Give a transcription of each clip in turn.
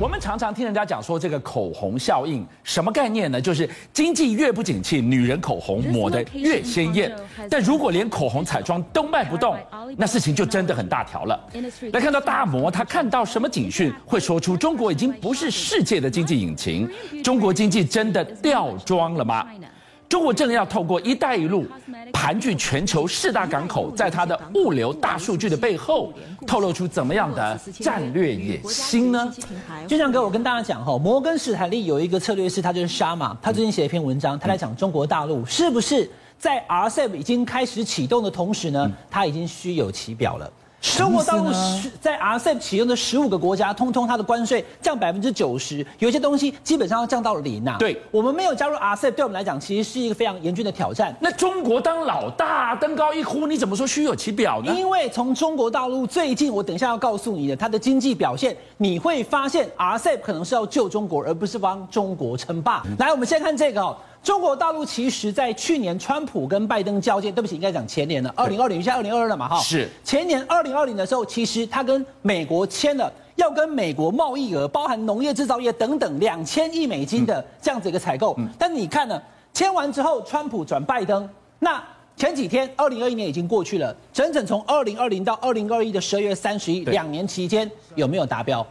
我们常常听人家讲说这个口红效应，什么概念呢？就是经济越不景气，女人口红抹得越鲜艳。但如果连口红彩妆都卖不动，那事情就真的很大条了。来看到大摩，他看到什么警讯，会说出中国已经不是世界的经济引擎，中国经济真的掉妆了吗？中国正要透过“一带一路”盘踞全球四大港口，在它的物流大数据的背后，透露出怎么样的战略野心呢？俊相哥，我跟大家讲哈，摩根史坦利有一个策略师，他就是沙马，他最近写了一篇文章，他在讲中国大陆是不是在 RCEP 已经开始启动的同时呢，他已经虚有其表了。中国大陆是在 RCEP 启用的十五个国家，通通它的关税降百分之九十，有一些东西基本上要降到零呐。对，我们没有加入 RCEP，对我们来讲其实是一个非常严峻的挑战。那中国当老大，登高一呼，你怎么说虚有其表呢？因为从中国大陆最近，我等一下要告诉你的，它的经济表现，你会发现 RCEP 可能是要救中国，而不是帮中国称霸。嗯、来，我们先看这个哦。中国大陆其实，在去年川普跟拜登交接，对不起，应该讲前年了，二零二零，现在二零二二了嘛，哈，是。前年二零二零的时候，其实他跟美国签了要跟美国贸易额，包含农业制造业等等两千亿美金的这样子一个采购。嗯、但你看呢，签完之后，川普转拜登，那前几天二零二一年已经过去了，整整从二零二零到二零二一的十二月三十一，两年期间有没有达标？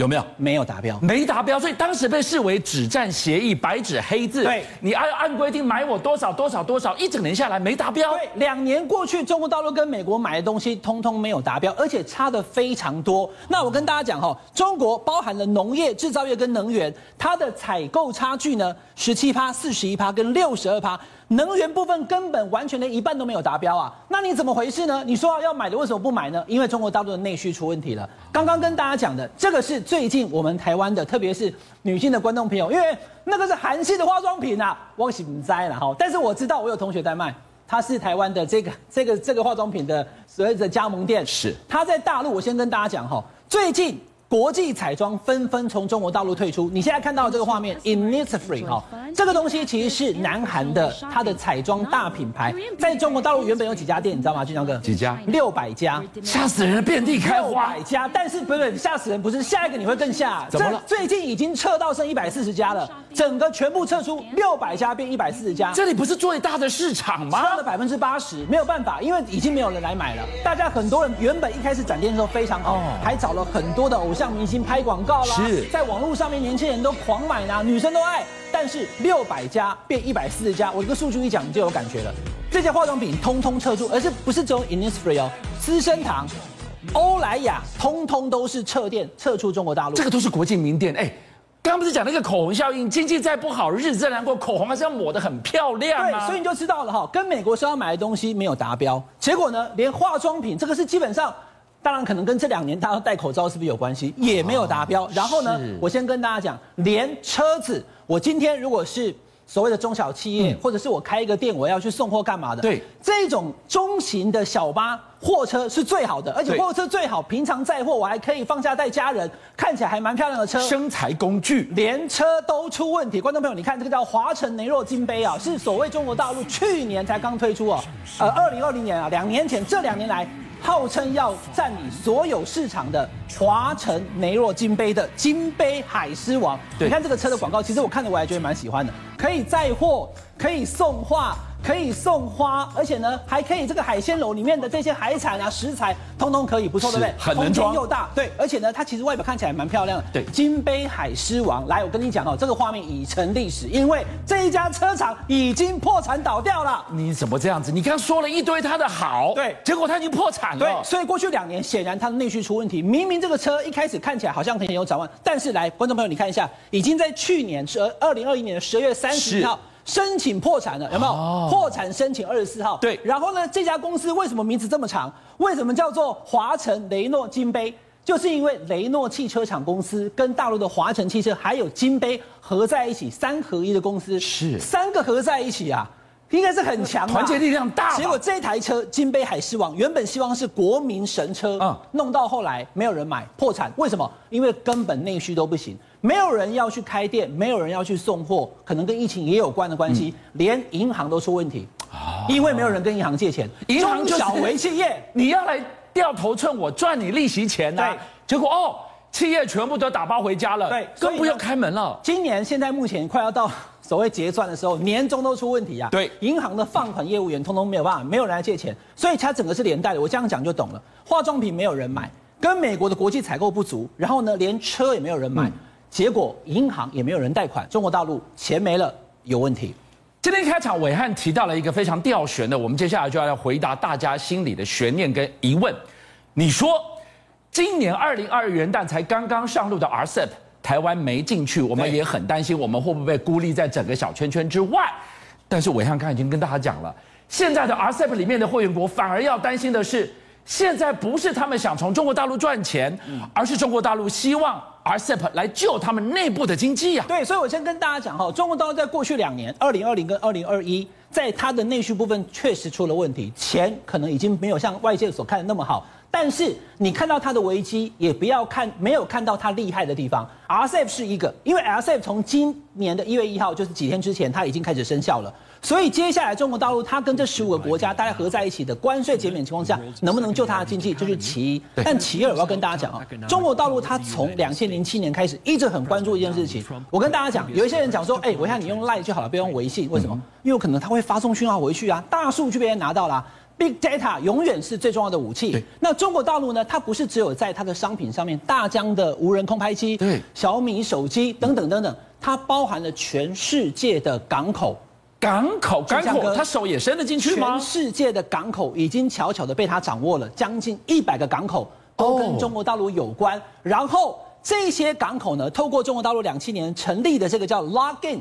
有没有？没有达标，没达标，所以当时被视为止战协议，白纸黑字。对，你按按规定买我多少多少多少，一整年下来没达标。对，两年过去，中国大陆跟美国买的东西通通没有达标，而且差的非常多。那我跟大家讲哈，中国包含了农业、制造业跟能源，它的采购差距呢，十七趴、四十一趴跟六十二趴。能源部分根本完全连一半都没有达标啊！那你怎么回事呢？你说要买的为什么不买呢？因为中国大陆的内需出问题了。刚刚跟大家讲的这个是最近我们台湾的，特别是女性的观众朋友，因为那个是韩系的化妆品啊，我是不摘了哈。但是我知道我有同学在卖，他是台湾的这个这个这个化妆品的所谓的加盟店，是他在大陆。我先跟大家讲哈，最近。国际彩妆纷纷从中国大陆退出。你现在看到这个画面，Innisfree 哈，这个东西其实是南韩的它的彩妆大品牌，在中国大陆原本有几家店，你知道吗？俊相哥，几家？六百家，吓死人，遍地开花。六百家，但是不是吓死人？不是下一个你会更吓。怎么了？最近已经撤到剩一百四十家了，整个全部撤出，六百家变一百四十家。这里不是最大的市场吗？差了百分之八十，没有办法，因为已经没有人来买了。大家很多人原本一开始展店的时候非常好，还找了很多的偶像明星拍广。告啦，是在网络上面，年轻人都狂买啦，女生都爱。但是六百家变一百四十家，我这个数据一讲你就有感觉了。这些化妆品通通撤出，而是不是只有 Innisfree 哦，资生堂、欧莱雅，通通都是撤店，撤出中国大陆。这个都是国际名店。哎，刚刚不是讲那个口红效应，经济再不好，日子再难过，口红还是要抹得很漂亮啊。对，所以你就知道了哈，跟美国说要买的东西没有达标，结果呢，连化妆品这个是基本上。当然，可能跟这两年大家戴口罩是不是有关系？也没有达标。然后呢，我先跟大家讲，连车子，我今天如果是所谓的中小企业，或者是我开一个店，我要去送货干嘛的？对，这种中型的小巴货车是最好的，而且货车最好，平常载货我还可以放假带家人，看起来还蛮漂亮的车。生财工具，连车都出问题。观众朋友，你看这个叫华晨雷诺金杯啊，是所谓中国大陆去年才刚推出哦，呃，二零二零年啊，两年前，这两年来。号称要占领所有市场的华晨雷诺金杯的金杯海狮王，你看这个车的广告，其实我看着我还觉得蛮喜欢的，可以载货，可以送画。可以送花，而且呢，还可以这个海鲜楼里面的这些海产啊、食材，通通可以，不错，对不对？很能装，空间又大，对，而且呢，它其实外表看起来蛮漂亮的。对，金杯海狮王，来，我跟你讲哦，这个画面已成历史，因为这一家车厂已经破产倒掉了。你怎么这样子？你刚刚说了一堆它的好，对，结果它已经破产了。对，所以过去两年，显然它的内需出问题。明明这个车一开始看起来好像很有展望，但是来，观众朋友，你看一下，已经在去年十二二零二一年的十二月三十号。申请破产了，有没有？破产申请二十四号。对，然后呢，这家公司为什么名字这么长？为什么叫做华晨雷诺金杯？就是因为雷诺汽车厂公司跟大陆的华晨汽车还有金杯合在一起，三合一的公司是三个合在一起啊，应该是很强，团结力量大。结果这台车金杯海狮王原本希望是国民神车，嗯，弄到后来没有人买，破产。为什么？因为根本内需都不行。没有人要去开店，没有人要去送货，可能跟疫情也有关的关系，嗯、连银行都出问题，哦、因为没有人跟银行借钱，银行中小微企业，你要来掉头寸，我赚你利息钱呐、啊。对，结果哦，企业全部都打包回家了，对，更不用开门了。今年现在目前快要到所谓结算的时候，年终都出问题啊。对，银行的放款业务员通通没有办法，没有人来借钱，所以它整个是连带的。我这样讲就懂了。化妆品没有人买，跟美国的国际采购不足，然后呢，连车也没有人买，嗯、结果银行也没有人贷款，中国大陆钱没了，有问题。今天开场，伟汉提到了一个非常吊悬的，我们接下来就要来回答大家心里的悬念跟疑问。你说？今年二零二二元旦才刚刚上路的 RCEP，台湾没进去，我们也很担心，我们会不会被孤立在整个小圈圈之外？但是我刚刚才已经跟大家讲了，现在的 RCEP 里面的会员国反而要担心的是，现在不是他们想从中国大陆赚钱，而是中国大陆希望 RCEP 来救他们内部的经济呀。对，所以我先跟大家讲哈，中国大陆在过去两年，二零二零跟二零二一，在它的内需部分确实出了问题，钱可能已经没有像外界所看的那么好。但是你看到它的危机，也不要看没有看到它厉害的地方。RCEP 是一个，因为 RCEP 从今年的一月一号，就是几天之前，它已经开始生效了。所以接下来中国大陆它跟这十五个国家大家合在一起的关税减免情况下，能不能救它的经济，这是其一。但其二，我要跟大家讲啊，中国大陆它从两千零七年开始一直很关注一件事情。我跟大家讲，有一些人讲说，哎，我看你用 Line 就好了，不用微信，为什么？因为可能它会发送讯号回去啊，大数据被人拿到了。Big data 永远是最重要的武器。那中国大陆呢？它不是只有在它的商品上面，大疆的无人空拍机，对，小米手机等等等等，它包含了全世界的港口。港口，港口，他手也伸得进去吗？全世界的港口已经悄悄的被他掌握了，将近一百个港口都跟中国大陆有关。然后这些港口呢，透过中国大陆两千年成立的这个叫 Login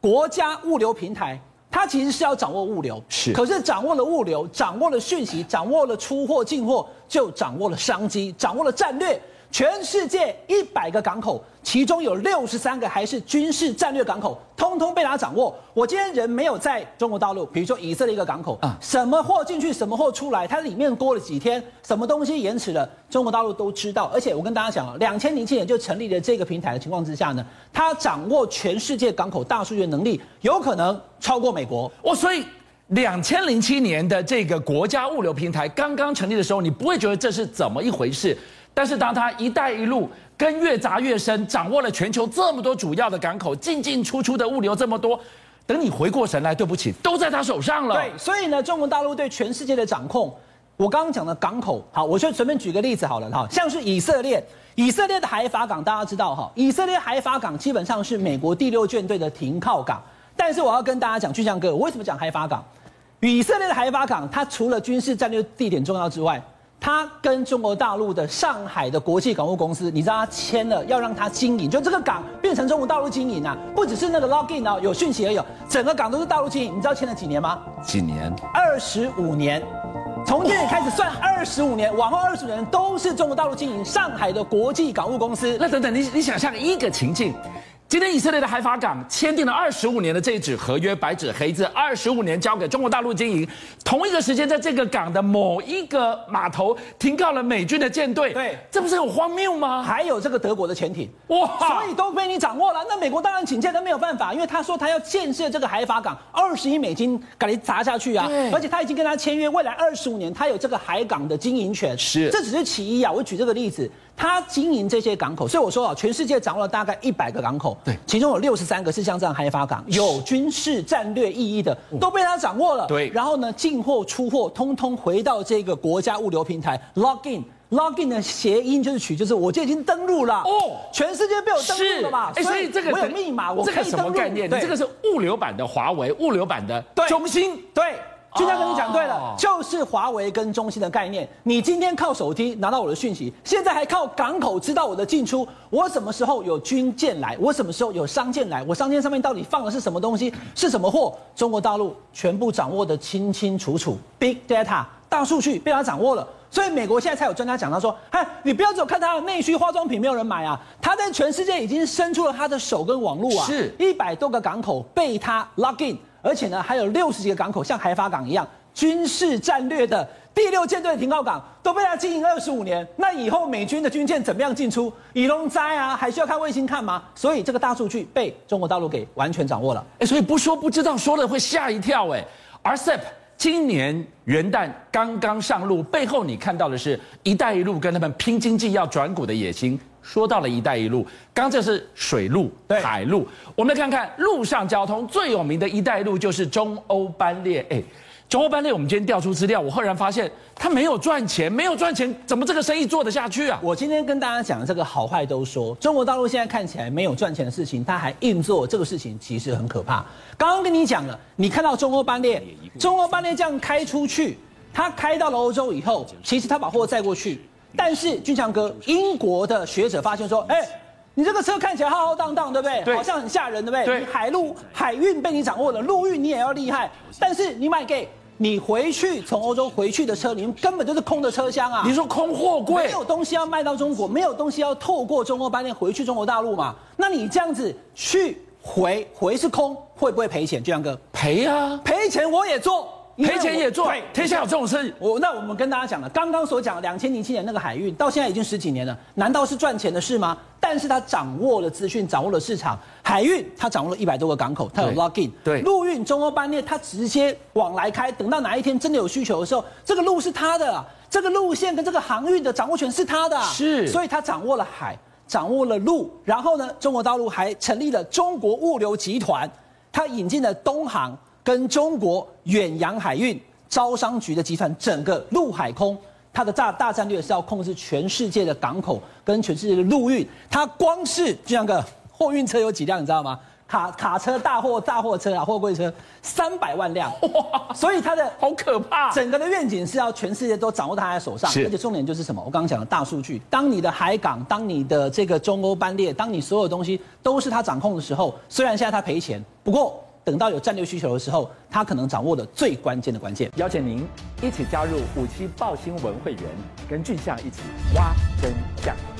国家物流平台。它其实是要掌握物流，是，可是掌握了物流，掌握了讯息，掌握了出货进货，就掌握了商机，掌握了战略。全世界一百个港口，其中有六十三个还是军事战略港口，通通被他掌握。我今天人没有在中国大陆，比如说以色列一个港口啊，什么货进去，什么货出来，它里面过了几天，什么东西延迟了，中国大陆都知道。而且我跟大家讲啊，两千零七年就成立了这个平台的情况之下呢，它掌握全世界港口大数据的能力，有可能超过美国。哦，所以两千零七年的这个国家物流平台刚刚成立的时候，你不会觉得这是怎么一回事？但是当他“一带一路”跟越砸越深，掌握了全球这么多主要的港口，进进出出的物流这么多，等你回过神来，对不起，都在他手上了。对，所以呢，中国大陆对全世界的掌控，我刚刚讲的港口，好，我就随便举个例子好了哈，像是以色列，以色列的海法港，大家知道哈，以色列海法港基本上是美国第六舰队的停靠港。但是我要跟大家讲，巨匠哥，我为什么讲海法港？以色列的海法港，它除了军事战略地点重要之外，他跟中国大陆的上海的国际港务公司，你知道他签了要让他经营，就这个港变成中国大陆经营啊，不只是那个 login 啊，有讯息而已，整个港都是大陆经营。你知道签了几年吗？几年？二十五年，从这里开始算二十五年，往后二十五年都是中国大陆经营上海的国际港务公司。那等等，你你想象一个情境。今天以色列的海法港签订了二十五年的这一纸合约，白纸黑字，二十五年交给中国大陆经营。同一个时间，在这个港的某一个码头停靠了美军的舰队。对，这不是很荒谬吗？还有这个德国的潜艇，哇，所以都被你掌握了。那美国当然请假都没有办法，因为他说他要建设这个海法港，二十亿美金赶紧砸下去啊！而且他已经跟他签约，未来二十五年他有这个海港的经营权。是，这只是其一啊。我举这个例子。他经营这些港口，所以我说啊，全世界掌握了大概一百个港口，对，其中有六十三个是像这样开发港，有军事战略意义的，都被他掌握了。对，然后呢，进货出货通通回到这个国家物流平台，login，login 的谐音就是取，就是我就已经登录了。哦，全世界被我登录了嘛，哎，所以这个我有密码，我可以登录。这个什么概念？你这个是物流版的华为，物流版的中兴，对。就像跟你讲对了，就是华为跟中兴的概念。你今天靠手机拿到我的讯息，现在还靠港口知道我的进出。我什么时候有军舰来？我什么时候有商舰来？我商舰上面到底放的是什么东西？是什么货？中国大陆全部掌握的清清楚楚。Big data 大数据被他掌握了，所以美国现在才有专家讲到说：“嗨，你不要只有看他的内需化妆品没有人买啊，他在全世界已经伸出了他的手跟网络啊，是一百多个港口被他 lock in。”而且呢，还有六十几个港口，像海法港一样，军事战略的第六舰队停靠港都被他经营二十五年。那以后美军的军舰怎么样进出？以龙灾啊，还需要看卫星看吗？所以这个大数据被中国大陆给完全掌握了。哎，所以不说不知道，说了会吓一跳。哎，RCEP 今年元旦刚刚上路，背后你看到的是一带一路跟他们拼经济要转股的野心。说到了“一带一路”，刚这是水路、海路，我们来看看陆上交通最有名的一带一路就是中欧班列。哎，中欧班列，我们今天调出资料，我赫然发现它没有赚钱，没有赚钱，怎么这个生意做得下去啊？我今天跟大家讲的这个好坏都说，中国大陆现在看起来没有赚钱的事情，它还硬做，这个事情其实很可怕。刚刚跟你讲了，你看到中欧班列，中欧班列这样开出去，它开到了欧洲以后，其实它把货载过去。但是俊强哥，英国的学者发现说，哎，你这个车看起来浩浩荡荡，对不对？对，好像很吓人，对不对？对，你海陆海运被你掌握了，陆运你也要厉害。但是你卖给你回去从欧洲回去的车，你们根本就是空的车厢啊！你说空货柜，没有东西要卖到中国，没有东西要透过中欧班列回去中国大陆嘛？那你这样子去回回是空，会不会赔钱？俊强哥，赔啊，赔钱我也做。赔钱也做，天下有这种事。我那我们跟大家讲了，刚刚所讲的两千零七年那个海运，到现在已经十几年了，难道是赚钱的事吗？但是他掌握了资讯，掌握了市场。海运他掌握了一百多个港口，他有 login。对，陆运中欧班列他直接往来开，等到哪一天真的有需求的时候，这个路是他的，这个路线跟这个航运的掌握权是他的。是，所以他掌握了海，掌握了路，然后呢，中国大陆还成立了中国物流集团，他引进了东航。跟中国远洋海运招商局的集团，整个陆海空，它的大大战略是要控制全世界的港口跟全世界的陆运。它光是这样个货运车有几辆，你知道吗？卡卡车、大货大货车啊，货柜车三百万辆。哇！所以它的 好可怕。整个的愿景是要全世界都掌握在他的手上，而且重点就是什么？我刚刚讲的大数据，当你的海港，当你的这个中欧班列，当你所有东西都是他掌控的时候，虽然现在他赔钱，不过。等到有战略需求的时候，他可能掌握的最关键的关键。邀请您一起加入五七报新闻会员，跟俊相一起挖真相。